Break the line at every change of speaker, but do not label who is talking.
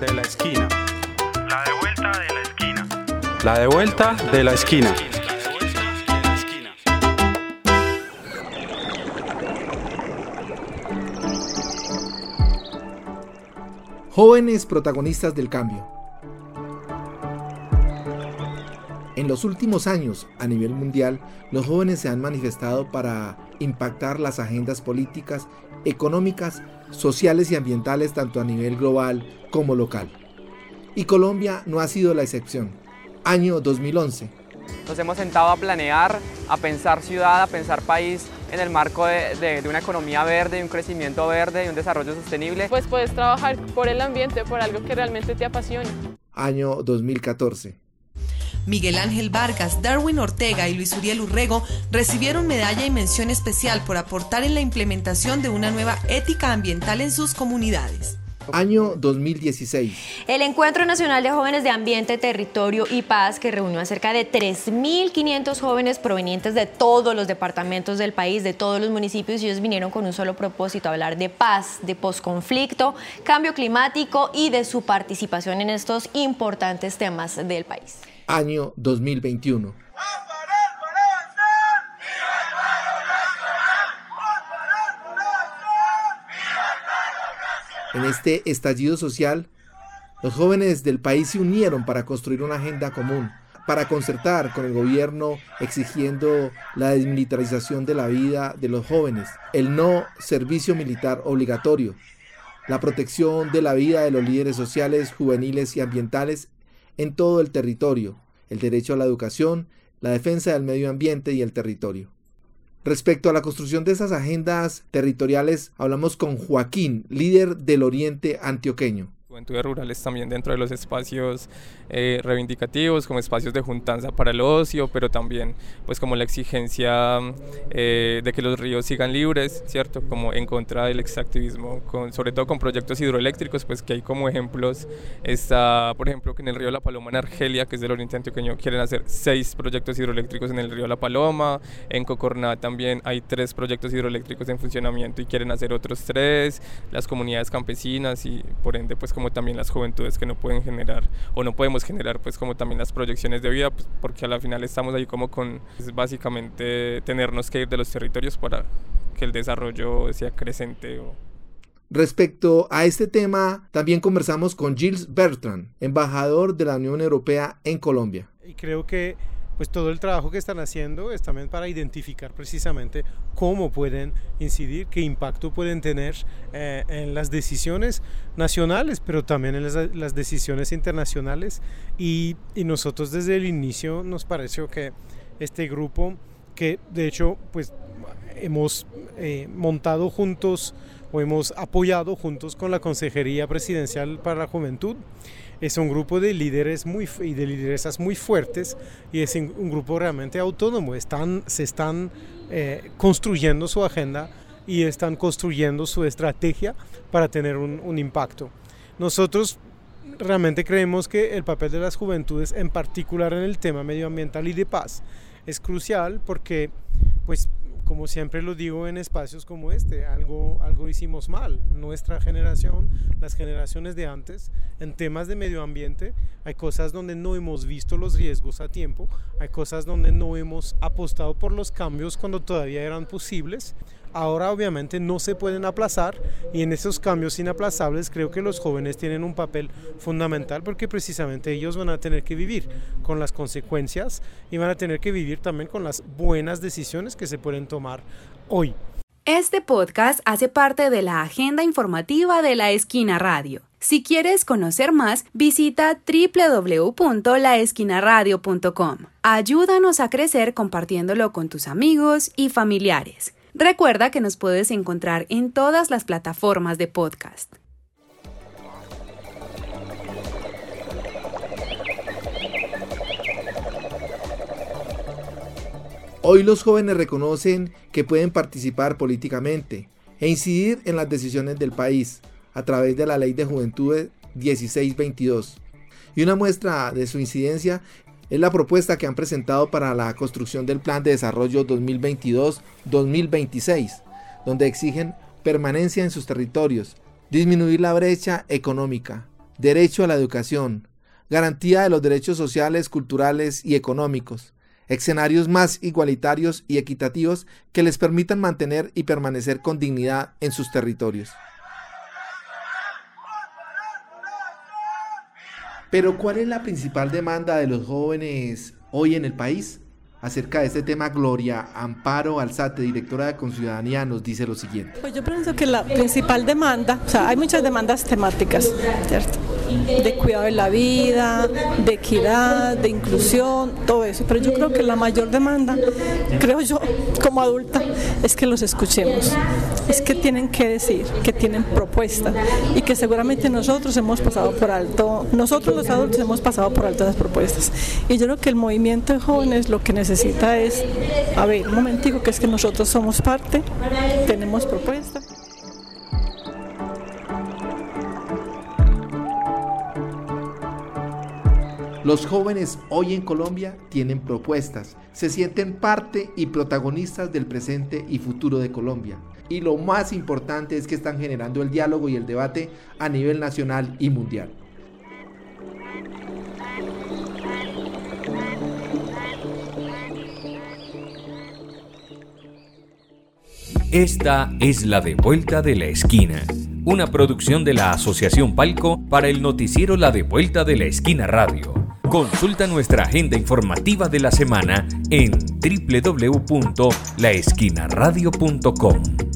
de la esquina.
La de vuelta de la esquina.
La de vuelta de la esquina.
Jóvenes protagonistas del cambio. En los últimos años, a nivel mundial, los jóvenes se han manifestado para impactar las agendas políticas, económicas, sociales y ambientales tanto a nivel global como local. Y Colombia no ha sido la excepción. Año 2011.
Nos hemos sentado a planear, a pensar ciudad, a pensar país en el marco de, de, de, una economía verde, de un crecimiento verde, de un desarrollo sostenible.
Pues puedes trabajar por el ambiente, por algo que realmente te apasione.
Año 2014.
Miguel Ángel Vargas, Darwin Ortega y Luis Uriel Urrego recibieron medalla y mención especial por aportar en la implementación de una nueva ética ambiental en sus comunidades.
Año 2016.
El Encuentro Nacional de Jóvenes de Ambiente, Territorio y Paz, que reunió a cerca de 3.500 jóvenes provenientes de todos los departamentos del país, de todos los municipios, y ellos vinieron con un solo propósito, hablar de paz, de posconflicto, cambio climático y de su participación en estos importantes temas del país.
Año 2021. En este estallido social, los jóvenes del país se unieron para construir una agenda común, para concertar con el gobierno exigiendo la desmilitarización de la vida de los jóvenes, el no servicio militar obligatorio, la protección de la vida de los líderes sociales, juveniles y ambientales en todo el territorio, el derecho a la educación, la defensa del medio ambiente y el territorio. Respecto a la construcción de esas agendas territoriales, hablamos con Joaquín, líder del Oriente Antioqueño.
Juventudes rurales también dentro de los espacios eh, reivindicativos, como espacios de juntanza para el ocio, pero también pues como la exigencia eh, de que los ríos sigan libres, ¿cierto? Como en contra del extractivismo, con, sobre todo con proyectos hidroeléctricos, pues que hay como ejemplos, está por ejemplo que en el río La Paloma en Argelia, que es del oriente antioqueño, quieren hacer seis proyectos hidroeléctricos en el río La Paloma, en Cocorná también hay tres proyectos hidroeléctricos en funcionamiento y quieren hacer otros tres, las comunidades campesinas y por ende pues como también las juventudes que no pueden generar o no podemos generar pues como también las proyecciones de vida pues, porque a la final estamos ahí como con pues, básicamente tenernos que ir de los territorios para que el desarrollo sea crecente o...
Respecto a este tema, también conversamos con Gilles Bertrand, embajador de la Unión Europea en Colombia.
Y creo que pues todo el trabajo que están haciendo es también para identificar precisamente cómo pueden incidir, qué impacto pueden tener eh, en las decisiones nacionales, pero también en las, las decisiones internacionales. Y, y, nosotros desde el inicio nos pareció que este grupo, que de hecho pues hemos eh, montado juntos o hemos apoyado juntos con la Consejería Presidencial para la Juventud, es un grupo de líderes muy, y de lideresas muy fuertes y es un grupo realmente autónomo. Están, se están eh, construyendo su agenda y están construyendo su estrategia para tener un, un impacto. Nosotros realmente creemos que el papel de las juventudes, en particular en el tema medioambiental y de paz, es crucial porque pues como siempre lo digo en espacios como este, algo, algo hicimos mal. Nuestra generación, las generaciones de antes, en temas de medio ambiente, hay cosas donde no hemos visto los riesgos a tiempo, hay cosas donde no hemos apostado por los cambios cuando todavía eran posibles. Ahora obviamente no se pueden aplazar y en esos cambios inaplazables creo que los jóvenes tienen un papel fundamental porque precisamente ellos van a tener que vivir con las consecuencias y van a tener que vivir también con las buenas decisiones que se pueden tomar hoy.
Este podcast hace parte de la agenda informativa de La Esquina Radio. Si quieres conocer más, visita www.laesquinaradio.com. Ayúdanos a crecer compartiéndolo con tus amigos y familiares. Recuerda que nos puedes encontrar en todas las plataformas de podcast.
Hoy los jóvenes reconocen que pueden participar políticamente e incidir en las decisiones del país a través de la Ley de Juventud 1622. Y una muestra de su incidencia es la propuesta que han presentado para la construcción del Plan de Desarrollo 2022-2026, donde exigen permanencia en sus territorios, disminuir la brecha económica, derecho a la educación, garantía de los derechos sociales, culturales y económicos, escenarios más igualitarios y equitativos que les permitan mantener y permanecer con dignidad en sus territorios. Pero ¿cuál es la principal demanda de los jóvenes hoy en el país? Acerca de este tema, Gloria Amparo Alzate, directora de Conciudadanía, nos dice lo siguiente.
Pues yo pienso que la principal demanda, o sea, hay muchas demandas temáticas, ¿cierto? De cuidado de la vida, de equidad, de inclusión, todo eso. Pero yo creo que la mayor demanda, creo yo, como adulta, es que los escuchemos. Es que tienen que decir, que tienen propuesta y que seguramente nosotros hemos pasado por alto, nosotros los adultos hemos pasado por alto las propuestas. Y yo creo que el movimiento de jóvenes lo que necesita es, a ver, un momentico, que es que nosotros somos parte, tenemos propuestas.
Los jóvenes hoy en Colombia tienen propuestas, se sienten parte y protagonistas del presente y futuro de Colombia. Y lo más importante es que están generando el diálogo y el debate a nivel nacional y mundial.
Esta es la de vuelta de la esquina, una producción de la Asociación Palco para el noticiero La de vuelta de la esquina radio. Consulta nuestra agenda informativa de la semana en www.laesquinaradio.com.